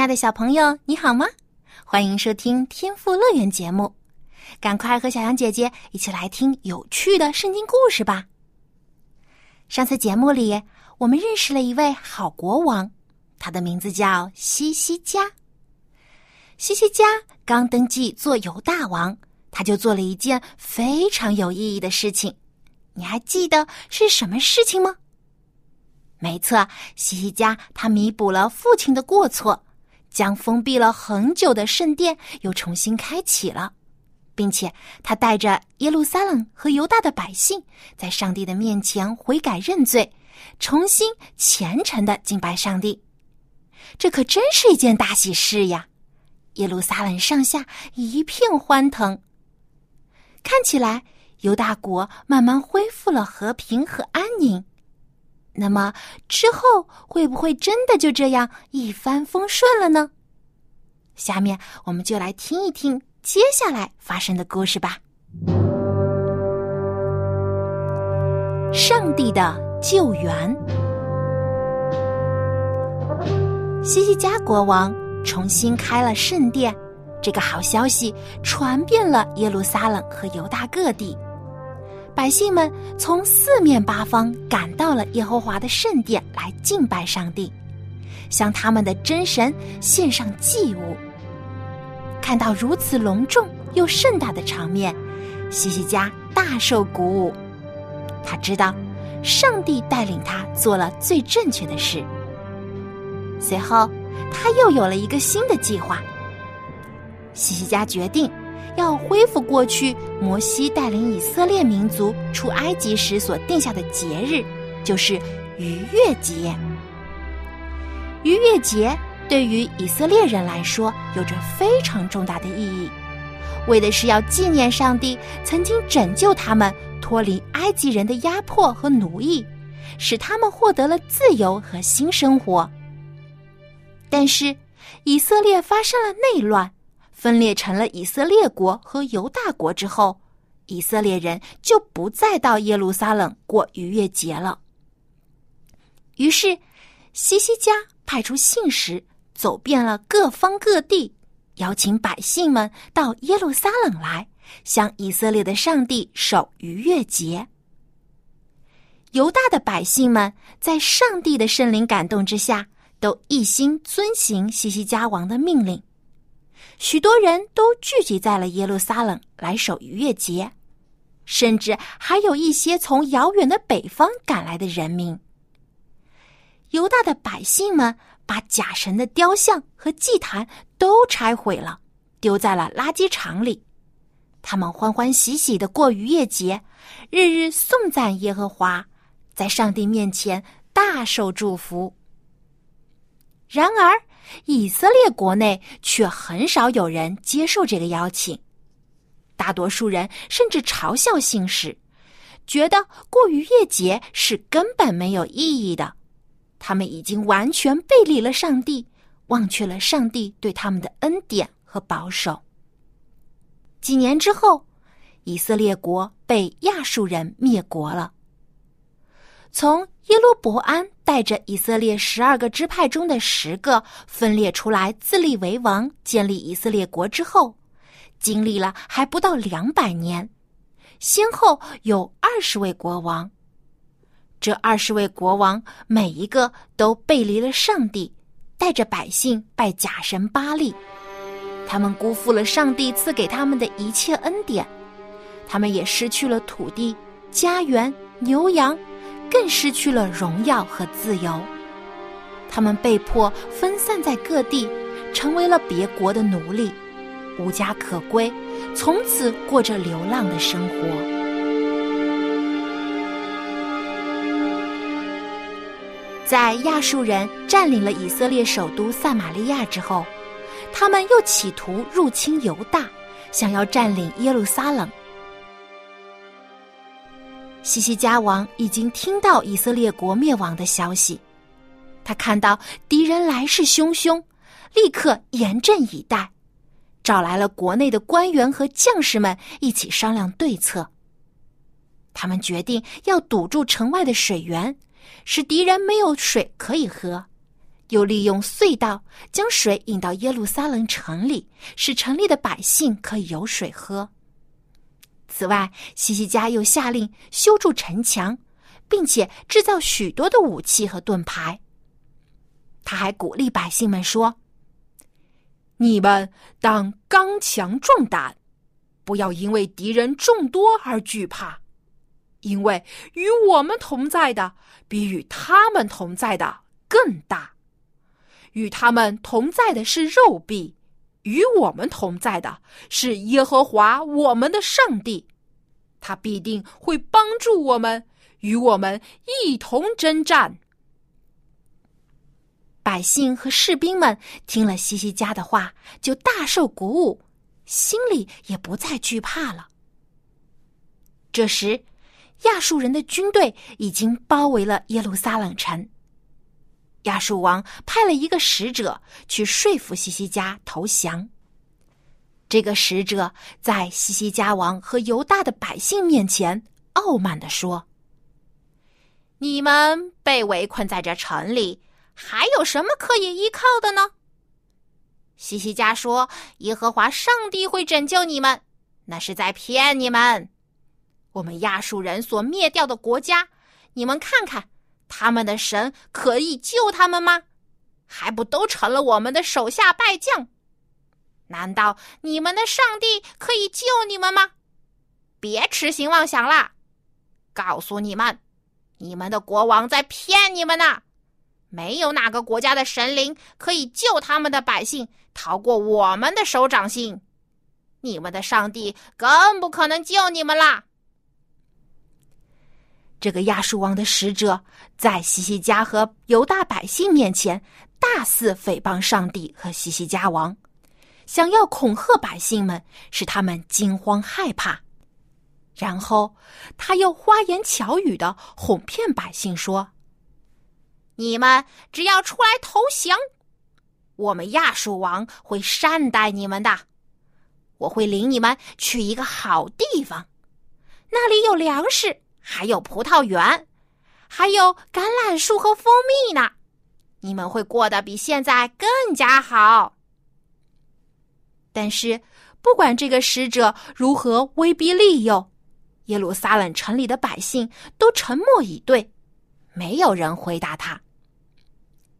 亲爱的小朋友，你好吗？欢迎收听《天赋乐园》节目，赶快和小羊姐姐一起来听有趣的圣经故事吧。上次节目里，我们认识了一位好国王，他的名字叫西西加。西西加刚登基做犹大王，他就做了一件非常有意义的事情。你还记得是什么事情吗？没错，西西家他弥补了父亲的过错。将封闭了很久的圣殿又重新开启了，并且他带着耶路撒冷和犹大的百姓，在上帝的面前悔改认罪，重新虔诚的敬拜上帝。这可真是一件大喜事呀！耶路撒冷上下一片欢腾，看起来犹大国慢慢恢复了和平和安宁。那么之后会不会真的就这样一帆风顺了呢？下面我们就来听一听接下来发生的故事吧。上帝的救援，西西家国王重新开了圣殿，这个好消息传遍了耶路撒冷和犹大各地。百姓们从四面八方赶到了耶和华的圣殿来敬拜上帝，向他们的真神献上祭物。看到如此隆重又盛大的场面，西西家大受鼓舞。他知道，上帝带领他做了最正确的事。随后，他又有了一个新的计划。西西家决定。要恢复过去摩西带领以色列民族出埃及时所定下的节日，就是逾越节。逾越节对于以色列人来说有着非常重大的意义，为的是要纪念上帝曾经拯救他们脱离埃及人的压迫和奴役，使他们获得了自由和新生活。但是，以色列发生了内乱。分裂成了以色列国和犹大国之后，以色列人就不再到耶路撒冷过逾越节了。于是，西西家派出信使走遍了各方各地，邀请百姓们到耶路撒冷来，向以色列的上帝守逾越节。犹大的百姓们在上帝的圣灵感动之下，都一心遵行西西家王的命令。许多人都聚集在了耶路撒冷来守逾越节，甚至还有一些从遥远的北方赶来的人民。犹大的百姓们把假神的雕像和祭坛都拆毁了，丢在了垃圾场里。他们欢欢喜喜的过逾越节，日日颂赞耶和华，在上帝面前大受祝福。然而，以色列国内却很少有人接受这个邀请，大多数人甚至嘲笑信使，觉得过逾越节是根本没有意义的。他们已经完全背离了上帝，忘却了上帝对他们的恩典和保守。几年之后，以色列国被亚述人灭国了。从耶罗伯安带着以色列十二个支派中的十个分裂出来，自立为王，建立以色列国之后，经历了还不到两百年，先后有二十位国王。这二十位国王每一个都背离了上帝，带着百姓拜假神巴利，他们辜负了上帝赐给他们的一切恩典，他们也失去了土地、家园、牛羊。更失去了荣耀和自由，他们被迫分散在各地，成为了别国的奴隶，无家可归，从此过着流浪的生活。在亚述人占领了以色列首都撒玛利亚之后，他们又企图入侵犹大，想要占领耶路撒冷。西西家王已经听到以色列国灭亡的消息，他看到敌人来势汹汹，立刻严阵以待，找来了国内的官员和将士们一起商量对策。他们决定要堵住城外的水源，使敌人没有水可以喝；又利用隧道将水引到耶路撒冷城里，使城里的百姓可以有水喝。此外，西西家又下令修筑城墙，并且制造许多的武器和盾牌。他还鼓励百姓们说：“你们当刚强壮胆，不要因为敌人众多而惧怕，因为与我们同在的比与他们同在的更大。与他们同在的是肉臂。”与我们同在的是耶和华我们的上帝，他必定会帮助我们，与我们一同征战。百姓和士兵们听了西西家的话，就大受鼓舞，心里也不再惧怕了。这时，亚述人的军队已经包围了耶路撒冷城。亚述王派了一个使者去说服西西家投降。这个使者在西西家王和犹大的百姓面前傲慢的说：“你们被围困在这城里，还有什么可以依靠的呢？”西西家说：“耶和华上帝会拯救你们，那是在骗你们。我们亚述人所灭掉的国家，你们看看。”他们的神可以救他们吗？还不都成了我们的手下败将？难道你们的上帝可以救你们吗？别痴心妄想啦！告诉你们，你们的国王在骗你们呢！没有哪个国家的神灵可以救他们的百姓逃过我们的手掌心。你们的上帝更不可能救你们啦！这个亚述王的使者在西西家和犹大百姓面前大肆诽谤上帝和西西家王，想要恐吓百姓们，使他们惊慌害怕。然后他又花言巧语的哄骗百姓说：“你们只要出来投降，我们亚述王会善待你们的。我会领你们去一个好地方，那里有粮食。”还有葡萄园，还有橄榄树和蜂蜜呢，你们会过得比现在更加好。但是，不管这个使者如何威逼利诱，耶路撒冷城里的百姓都沉默以对，没有人回答他，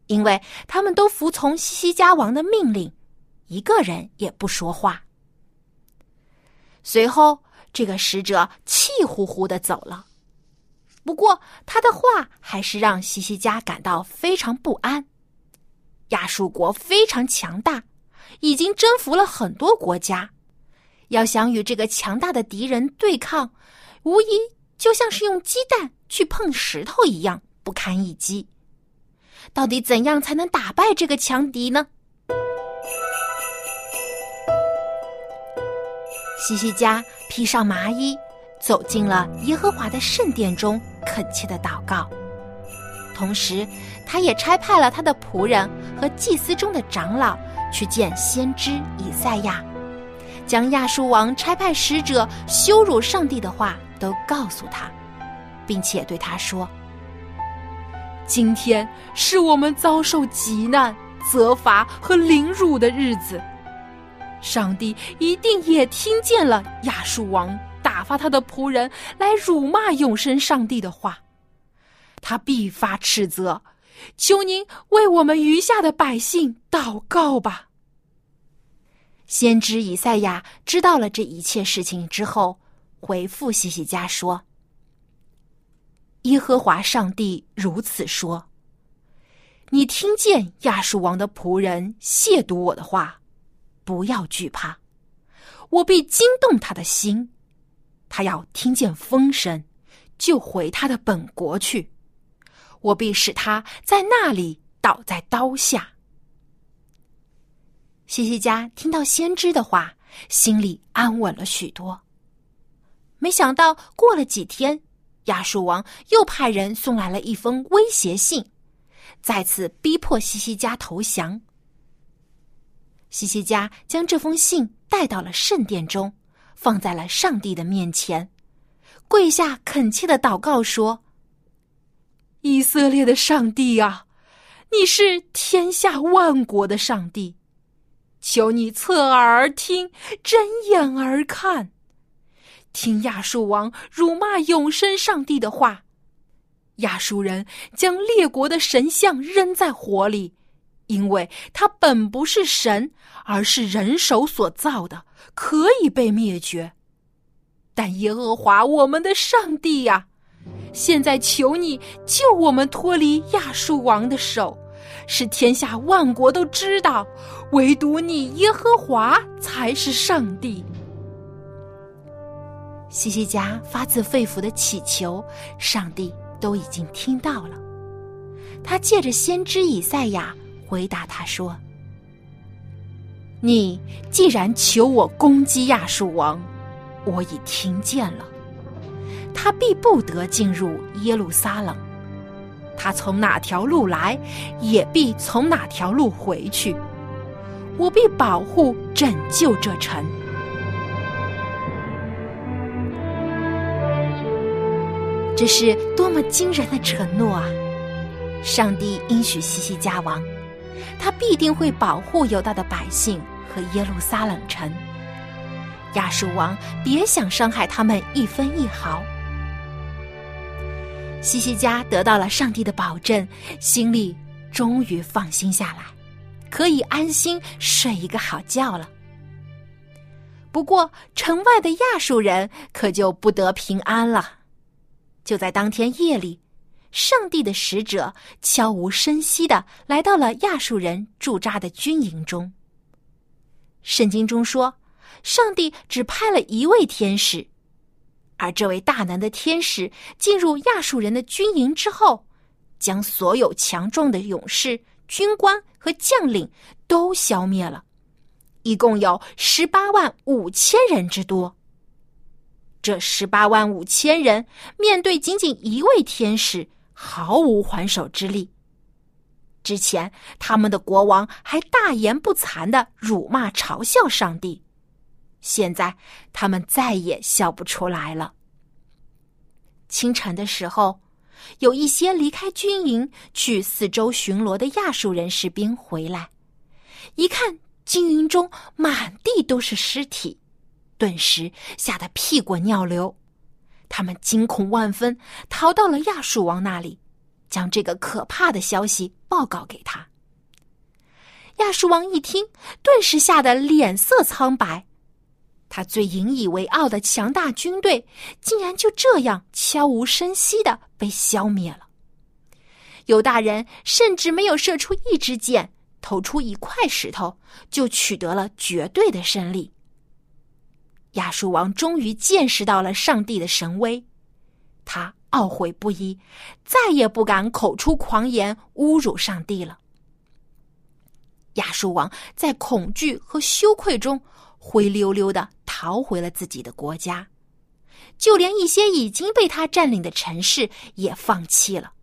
因为他们都服从西西家王的命令，一个人也不说话。随后，这个使者气呼呼的走了。不过，他的话还是让西西家感到非常不安。亚述国非常强大，已经征服了很多国家，要想与这个强大的敌人对抗，无疑就像是用鸡蛋去碰石头一样不堪一击。到底怎样才能打败这个强敌呢？西西家披上麻衣。走进了耶和华的圣殿中，恳切的祷告。同时，他也差派了他的仆人和祭司中的长老去见先知以赛亚，将亚述王差派使者羞辱上帝的话都告诉他，并且对他说：“今天是我们遭受极难、责罚和凌辱的日子，上帝一定也听见了亚述王。”打发他的仆人来辱骂永生上帝的话，他必发斥责。求您为我们余下的百姓祷告吧。先知以赛亚知道了这一切事情之后，回复西西家说：“耶和华上帝如此说：你听见亚述王的仆人亵渎我的话，不要惧怕，我必惊动他的心。”他要听见风声，就回他的本国去。我必使他在那里倒在刀下。西西家听到先知的话，心里安稳了许多。没想到过了几天，亚述王又派人送来了一封威胁信，再次逼迫西西家投降。西西家将这封信带到了圣殿中，放在了上帝的面前，跪下恳切的祷告说：“以色列的上帝啊，你是天下万国的上帝。”求你侧耳而听，睁眼而看，听亚述王辱骂永生上帝的话。亚述人将列国的神像扔在火里，因为他本不是神，而是人手所造的，可以被灭绝。但耶和华我们的上帝呀，现在求你救我们脱离亚述王的手。是天下万国都知道，唯独你耶和华才是上帝。西西家发自肺腑的祈求，上帝都已经听到了。他借着先知以赛亚回答他说：“你既然求我攻击亚述王，我已听见了，他必不得进入耶路撒冷。”他从哪条路来，也必从哪条路回去。我必保护、拯救这城。这是多么惊人的承诺啊！上帝应许西西家王，他必定会保护犹大的百姓和耶路撒冷城。亚述王别想伤害他们一分一毫。西西家得到了上帝的保证，心里终于放心下来，可以安心睡一个好觉了。不过，城外的亚述人可就不得平安了。就在当天夜里，上帝的使者悄无声息的来到了亚述人驻扎的军营中。圣经中说，上帝只派了一位天使。而这位大能的天使进入亚述人的军营之后，将所有强壮的勇士、军官和将领都消灭了，一共有十八万五千人之多。这十八万五千人面对仅仅一位天使，毫无还手之力。之前他们的国王还大言不惭的辱骂嘲笑上帝。现在他们再也笑不出来了。清晨的时候，有一些离开军营去四周巡逻的亚述人士兵回来，一看军营中满地都是尸体，顿时吓得屁滚尿流。他们惊恐万分，逃到了亚述王那里，将这个可怕的消息报告给他。亚述王一听，顿时吓得脸色苍白。他最引以为傲的强大军队，竟然就这样悄无声息的被消灭了。犹大人甚至没有射出一支箭，投出一块石头，就取得了绝对的胜利。亚述王终于见识到了上帝的神威，他懊悔不已，再也不敢口出狂言侮辱上帝了。亚述王在恐惧和羞愧中。灰溜溜的逃回了自己的国家，就连一些已经被他占领的城市也放弃了。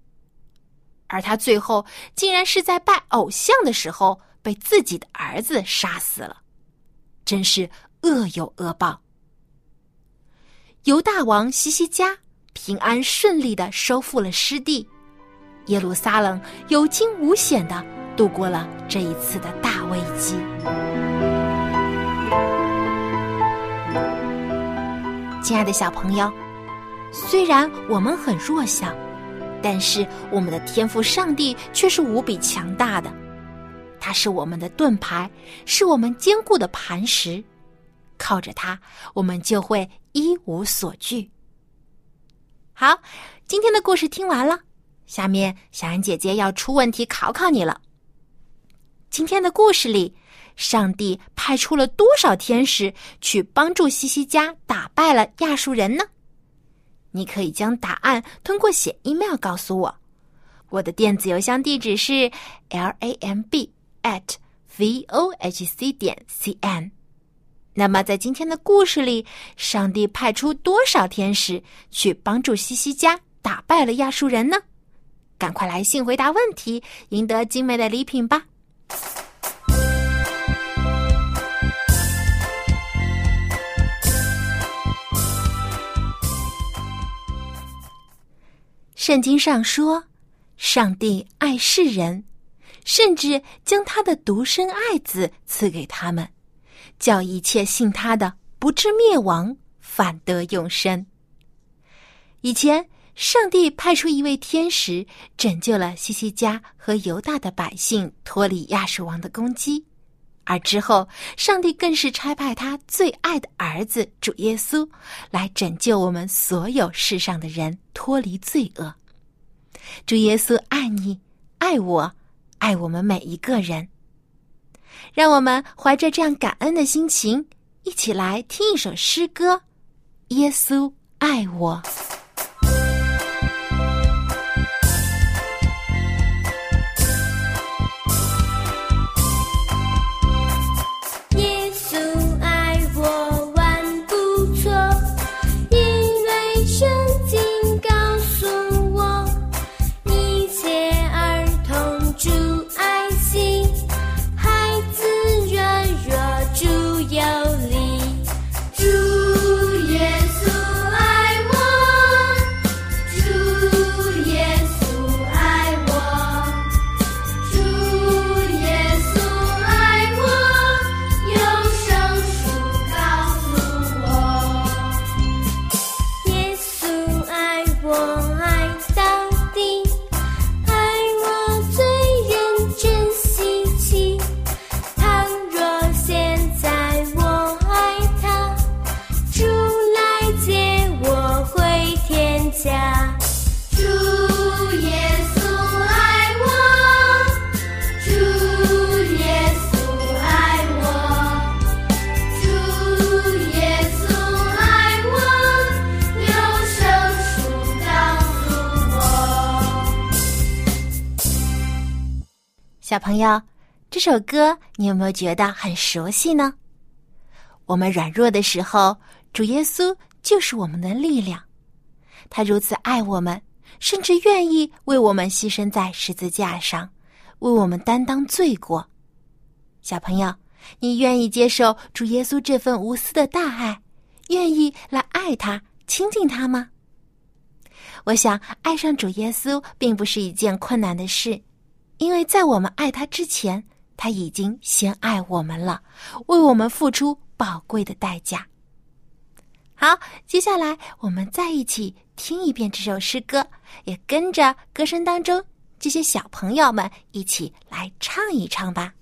而他最后竟然是在拜偶像的时候被自己的儿子杀死了，真是恶有恶报。犹大王西西家平安顺利的收复了失地，耶路撒冷有惊无险的度过了这一次的大危机。亲爱的小朋友，虽然我们很弱小，但是我们的天赋上帝却是无比强大的。他是我们的盾牌，是我们坚固的磐石。靠着它，我们就会一无所惧。好，今天的故事听完了，下面小安姐姐要出问题考考你了。今天的故事里。上帝派出了多少天使去帮助西西家打败了亚述人呢？你可以将答案通过写 email 告诉我，我的电子邮箱地址是 l a m b at v o h c 点 c n。那么，在今天的故事里，上帝派出多少天使去帮助西西家打败了亚述人呢？赶快来信回答问题，赢得精美的礼品吧！圣经上说，上帝爱世人，甚至将他的独生爱子赐给他们，叫一切信他的不至灭亡，反得永生。以前，上帝派出一位天使拯救了西西家和犹大的百姓脱离亚述王的攻击，而之后，上帝更是差派他最爱的儿子主耶稣来拯救我们所有世上的人脱离罪恶。主耶稣爱你，爱我，爱我们每一个人。让我们怀着这样感恩的心情，一起来听一首诗歌《耶稣爱我》。朋友，这首歌你有没有觉得很熟悉呢？我们软弱的时候，主耶稣就是我们的力量。他如此爱我们，甚至愿意为我们牺牲在十字架上，为我们担当罪过。小朋友，你愿意接受主耶稣这份无私的大爱，愿意来爱他、亲近他吗？我想，爱上主耶稣并不是一件困难的事。因为在我们爱他之前，他已经先爱我们了，为我们付出宝贵的代价。好，接下来我们再一起听一遍这首诗歌，也跟着歌声当中这些小朋友们一起来唱一唱吧。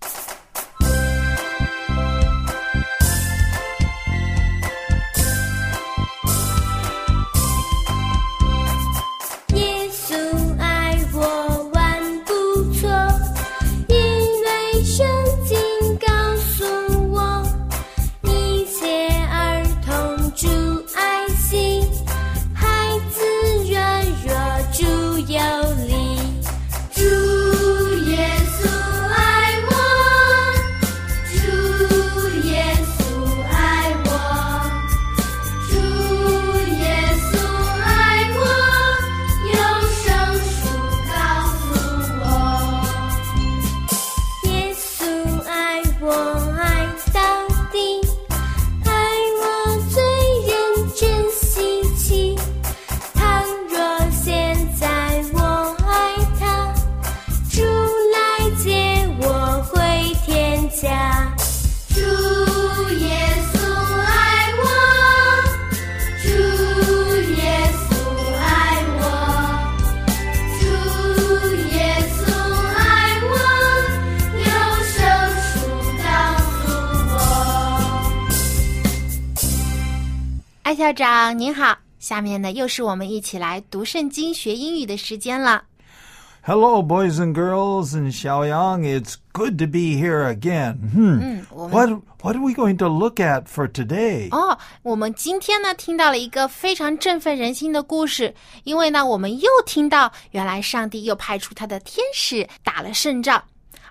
艾校长您好，下面呢又是我们一起来读圣经学英语的时间了。Hello, boys and girls in Xiaoyang. It's good to be here again. Hmm. What what are we going to look at for today? 哦，我们今天呢听到了一个非常振奋人心的故事，因为呢我们又听到原来上帝又派出他的天使打了胜仗，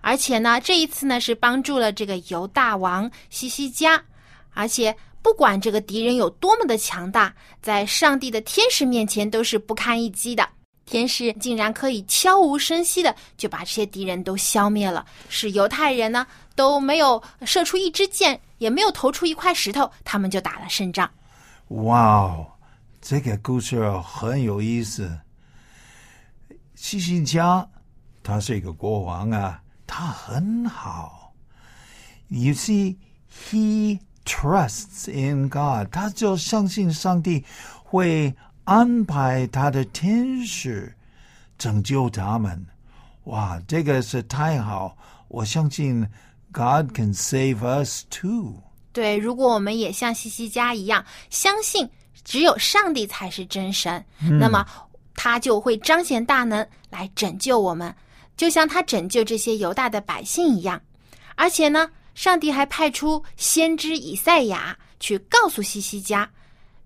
而且呢这一次呢是帮助了这个犹大王西西家，而且不管这个敌人有多么的强大，在上帝的天使面前都是不堪一击的。天使竟然可以悄无声息的就把这些敌人都消灭了，使犹太人呢都没有射出一支箭，也没有投出一块石头，他们就打了胜仗。哇哦这个故事很有意思。西西家他是一个国王啊，他很好。You see, he trusts in God，他就相信上帝会安排他的天使拯救他们。哇，这个是太好！我相信 God can save us too。对，如果我们也像西西家一样，相信只有上帝才是真神，那么他就会彰显大能来拯救我们，就像他拯救这些犹大的百姓一样。而且呢，上帝还派出先知以赛亚去告诉西西家，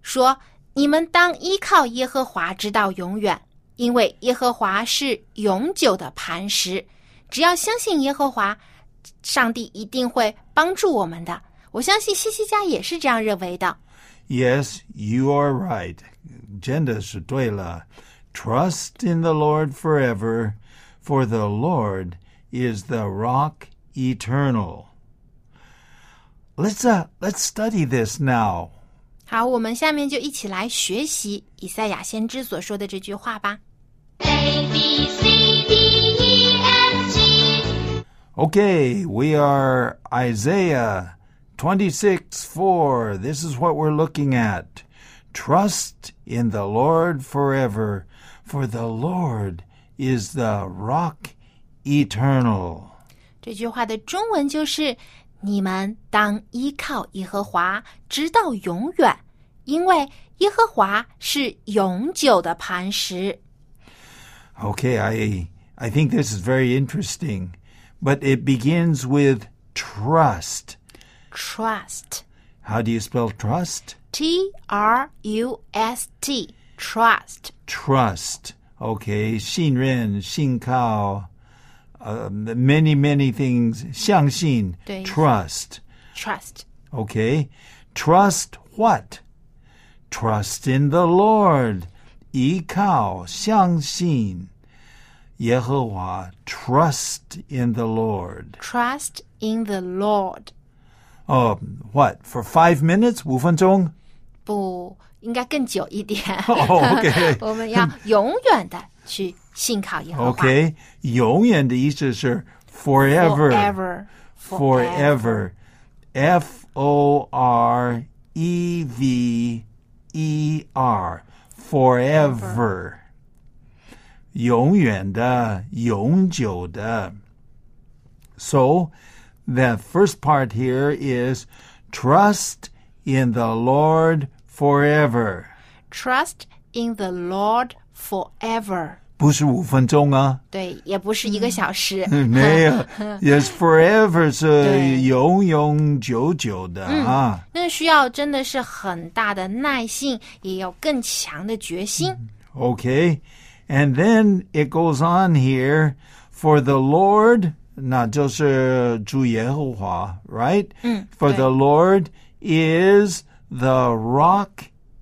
说：“你们当依靠耶和华直到永远，因为耶和华是永久的磐石。只要相信耶和华，上帝一定会帮助我们的。”我相信西西家也是这样认为的。Yes, you are right. 真的是对了。Trust in the Lord forever, for the Lord is the rock eternal. Let's uh, let's study this now. 好，我们下面就一起来学习以赛亚先知所说的这句话吧。 A B C D E F G Okay, we are Isaiah 26 4. This is what we're looking at. Trust in the Lord forever, for the Lord is the rock eternal. 这句话的中文就是： 你们当依靠耶和华，直到永远，因为耶和华是永久的磐石。 Okay, I I think this is very interesting, but it begins with trust. Trust, How do you spell trust? T R U S T, trust. Trust. Okay, 信任,信靠, uh, many many things. 相信,对。 trust. Trust. Okay, trust what? Trust in the Lord. 依靠,相信,耶和华. Trust in the Lord. Trust in the Lord. Oh, what? For five minutes? 五分钟?不应该更久一点。哦，OK 我们要永远的 去信靠耶和华。 Okay, 永远的意思是 forever. Forever. forever. F O R E V E R. Forever. 永远的,永久的. So, the first part here is trust in the Lord forever. Trust in the Lord forever. 不是五分钟啊。对，也不是一个小时。没有，yes forever 是对永永久久的啊。那需要真的是很大的耐性，也有更强的决心。 Okay, and then it goes on here for the Lord，那就是主耶和华，right？嗯 For 对 the Lord is the rock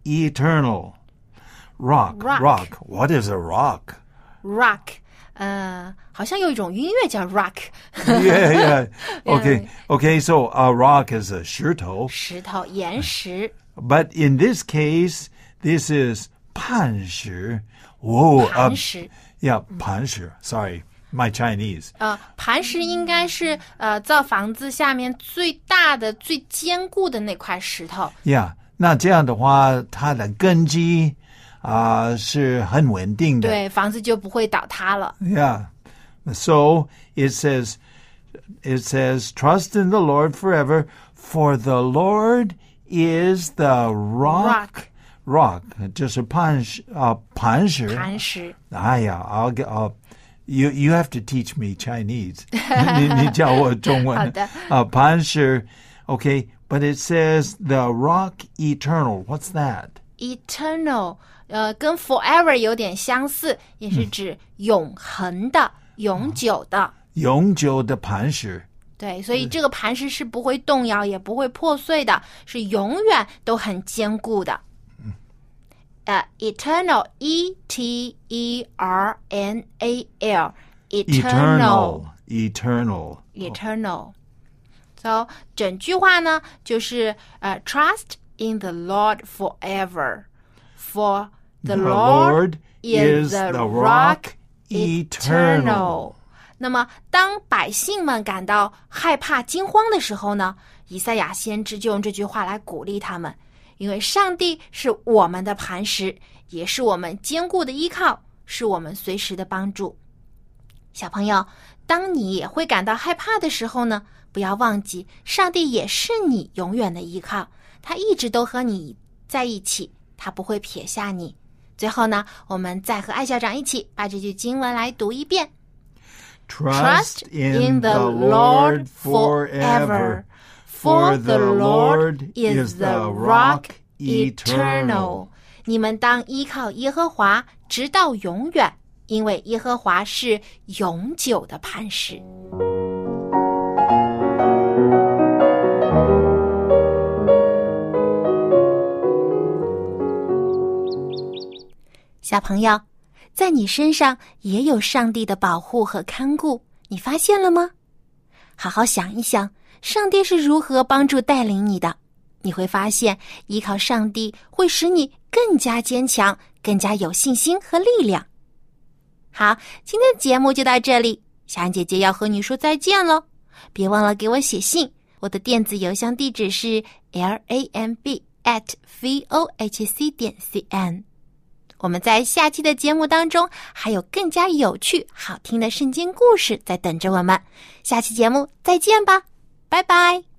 eternal. Rock, Rock. rock. What is a rock? Rock，呃，好像有一种音乐叫 rock， yeah, yeah. Okay, okay. So a rock is a 石头。石头、岩石、 But in this case, this is 磐石. Whoa, 磐 uh, 石。 yeah, 磐石. Sorry, my Chinese. 呃，磐石应该是呃造房子下面最大的、最坚固的那块石头。 Yeah，那这样的话，它的根基 啊、是很稳定的。对，房子就不会倒塌了。 Yeah. So it says, it says, trust in the Lord forever, for the Lord is the rock. Rock 就是磐石啊，磐石。磐石，哎呀，I'll get, uh, You you have to teach me Chinese. 你你教我中文。好的。啊，磐石，OK。But it says the rock eternal. What's that? Eternal，呃，跟 forever 有点相似，也是指永恒的、永久的。永久的磐石。对，所以这个磐石是不会动摇，也不会破碎的，是永远都很坚固的。呃，eternal，e t e r n a l，eternal，eternal，eternal。So 整句话呢，就是呃，trust in the Lord forever, for the Lord is the rock eternal. 那么，当百姓们感到害怕、惊慌的时候呢，以赛亚先知就用这句话来鼓励他们，因为上帝是我们的磐石，也是我们坚固的依靠，是我们随时的帮助。小朋友，当你也会感到害怕的时候呢，不要忘记，上帝也是你永远的依靠，他一直都和你在一起，他不会撇下你。最后呢，我们再和艾校长一起把这句经文来读一遍。Trust in the Lord forever, for the Lord is the rock eternal. 你们当依靠耶和华，直到永远，因为耶和华是永久的磐石。小朋友。在你身上也有上帝的保护和看顾，你发现了吗？好好想一想，上帝是如何帮助带领你的？你会发现，依靠上帝会使你更加坚强，更加有信心和力量。好，今天的节目就到这里，小安姐姐要和你说再见喽！别忘了给我写信，我的电子邮箱地址是 l a m b at v o h c 点 c n。我们在下期的节目当中还有更加有趣、好听的圣经故事在等着我们。下期节目再见吧，拜拜。